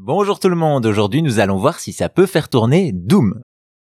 Bonjour tout le monde, aujourd'hui nous allons voir si ça peut faire tourner Doom.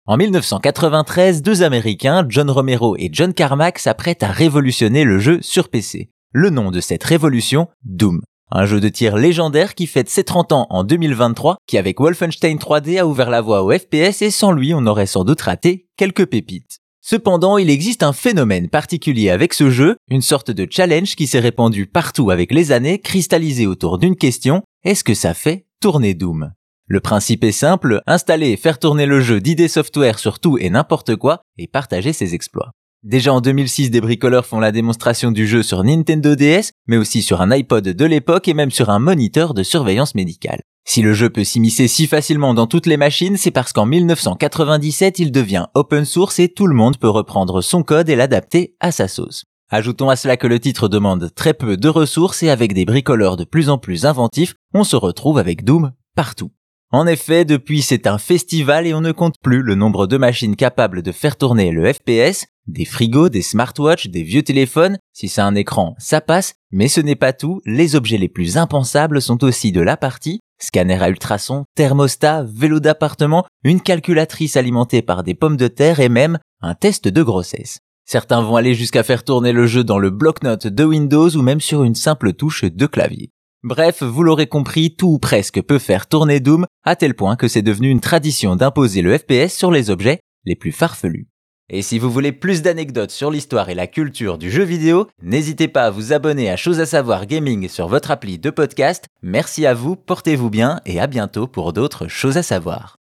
En 1993, deux Américains, John Romero et John Carmack, s'apprêtent à révolutionner le jeu sur PC. Le nom de cette révolution, Doom. Un jeu de tir légendaire qui fête ses 30 ans en 2023, qui avec Wolfenstein 3D a ouvert la voie au FPS et sans lui on aurait sans doute raté quelques pépites. Cependant, il existe un phénomène particulier avec ce jeu, une sorte de challenge qui s'est répandu partout avec les années, cristallisé autour d'une question, est-ce que ça fait tourner Doom. Le principe est simple, installer et faire tourner le jeu d'ID Software sur tout et n'importe quoi et partager ses exploits. Déjà en 2006, des bricoleurs font la démonstration du jeu sur Nintendo DS, mais aussi sur un iPod de l'époque et même sur un moniteur de surveillance médicale. Si le jeu peut s'immiscer si facilement dans toutes les machines, c'est parce qu'en 1997, il devient open source et tout le monde peut reprendre son code et l'adapter à sa sauce. Ajoutons à cela que le titre demande très peu de ressources et avec des bricoleurs de plus en plus inventifs, on se retrouve avec Doom partout. En effet, depuis c'est un festival et on ne compte plus le nombre de machines capables de faire tourner le FPS, des frigos, des smartwatches, des vieux téléphones, si c'est un écran, ça passe, mais ce n'est pas tout, les objets les plus impensables sont aussi de la partie, scanner à ultrasons, thermostat, vélo d'appartement, une calculatrice alimentée par des pommes de terre et même un test de grossesse. Certains vont aller jusqu'à faire tourner le jeu dans le bloc-notes de Windows ou même sur une simple touche de clavier. Bref, vous l'aurez compris, tout ou presque peut faire tourner Doom, à tel point que c'est devenu une tradition d'imposer le FPS sur les objets les plus farfelus. Et si vous voulez plus d'anecdotes sur l'histoire et la culture du jeu vidéo, n'hésitez pas à vous abonner à Chose à savoir gaming sur votre appli de podcast. Merci à vous, portez-vous bien et à bientôt pour d'autres choses à savoir.